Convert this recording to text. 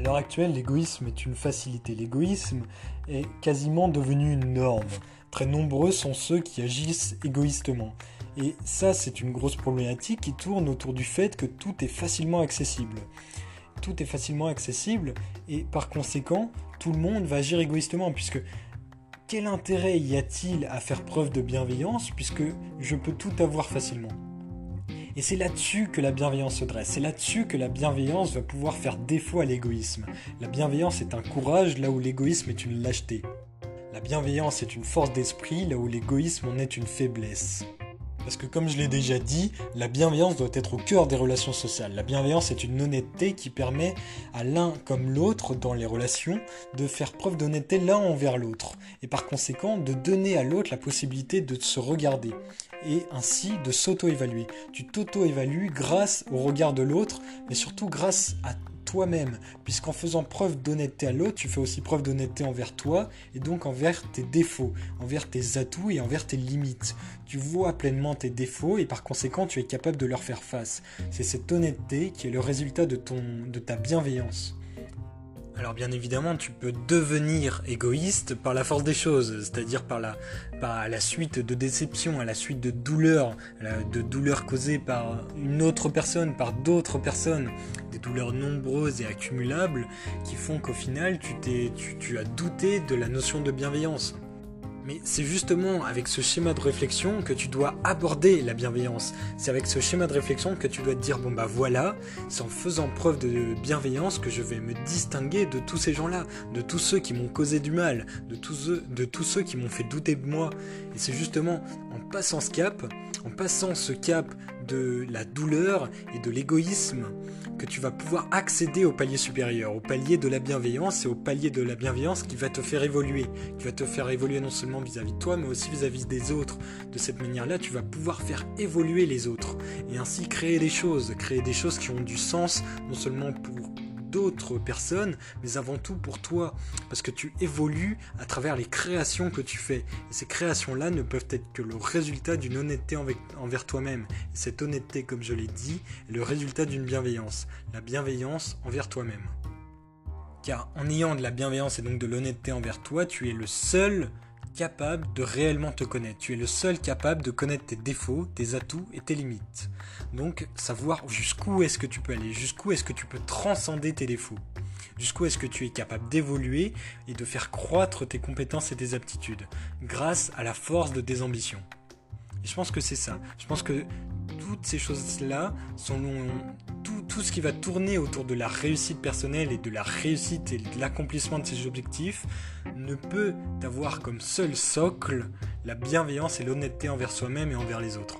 À l'heure actuelle, l'égoïsme est une facilité. L'égoïsme est quasiment devenu une norme. Très nombreux sont ceux qui agissent égoïstement. Et ça, c'est une grosse problématique qui tourne autour du fait que tout est facilement accessible. Tout est facilement accessible et par conséquent, tout le monde va agir égoïstement puisque quel intérêt y a-t-il à faire preuve de bienveillance puisque je peux tout avoir facilement? Et c'est là-dessus que la bienveillance se dresse, c'est là-dessus que la bienveillance va pouvoir faire défaut à l'égoïsme. La bienveillance est un courage là où l'égoïsme est une lâcheté. La bienveillance est une force d'esprit là où l'égoïsme en est une faiblesse. Parce que comme je l'ai déjà dit, la bienveillance doit être au cœur des relations sociales. La bienveillance est une honnêteté qui permet à l'un comme l'autre dans les relations de faire preuve d'honnêteté l'un envers l'autre. Et par conséquent de donner à l'autre la possibilité de se regarder et ainsi de s'auto-évaluer. Tu t'auto-évalues grâce au regard de l'autre, mais surtout grâce à toi-même, puisqu'en faisant preuve d'honnêteté à l'autre, tu fais aussi preuve d'honnêteté envers toi, et donc envers tes défauts, envers tes atouts et envers tes limites. Tu vois pleinement tes défauts et par conséquent tu es capable de leur faire face. C'est cette honnêteté qui est le résultat de, ton, de ta bienveillance. Alors bien évidemment, tu peux devenir égoïste par la force des choses, c'est-à-dire par la, suite de déceptions, à la suite de douleurs, de douleurs causées par une autre personne, par d'autres personnes, des douleurs nombreuses et accumulables qui font qu'au final, tu, tu, tu as douté de la notion de bienveillance. Mais c'est justement avec ce schéma de réflexion que tu dois aborder la bienveillance. C'est avec ce schéma de réflexion que tu dois te dire bon bah voilà, c'est en faisant preuve de bienveillance que je vais me distinguer de tous ces gens-là, de tous ceux qui m'ont causé du mal, de tous ceux, de tous ceux qui m'ont fait douter de moi. Et c'est justement en passant ce cap, en passant ce cap de la douleur et de l'égoïsme que tu vas pouvoir accéder au palier supérieur, au palier de la bienveillance et au palier de la bienveillance qui va te faire évoluer, qui va te faire évoluer non seulement vis-à-vis de toi mais aussi vis-à-vis des autres. De cette manière-là, tu vas pouvoir faire évoluer les autres et ainsi créer des choses, créer des choses qui ont du sens non seulement pour d'autres personnes, mais avant tout pour toi, parce que tu évolues à travers les créations que tu fais. Et ces créations-là ne peuvent être que le résultat d'une honnêteté envers toi-même. Et cette honnêteté, comme je l'ai dit, est le résultat d'une bienveillance. La bienveillance envers toi-même. Car en ayant de la bienveillance et donc de l'honnêteté envers toi, tu es le seul capable de réellement te connaître. Tu es le seul capable de connaître tes défauts, tes atouts et tes limites. Donc savoir jusqu'où est-ce que tu peux aller, jusqu'où est-ce que tu peux transcender tes défauts, jusqu'où est-ce que tu es capable d'évoluer et de faire croître tes compétences et tes aptitudes grâce à la force de tes ambitions. Et je pense que c'est ça. Je pense que toutes ces choses-là sont tout, ce qui va tourner autour de la réussite personnelle et de la réussite et de l'accomplissement de ses objectifs ne peut avoir comme seul socle la bienveillance et l'honnêteté envers soi-même et envers les autres.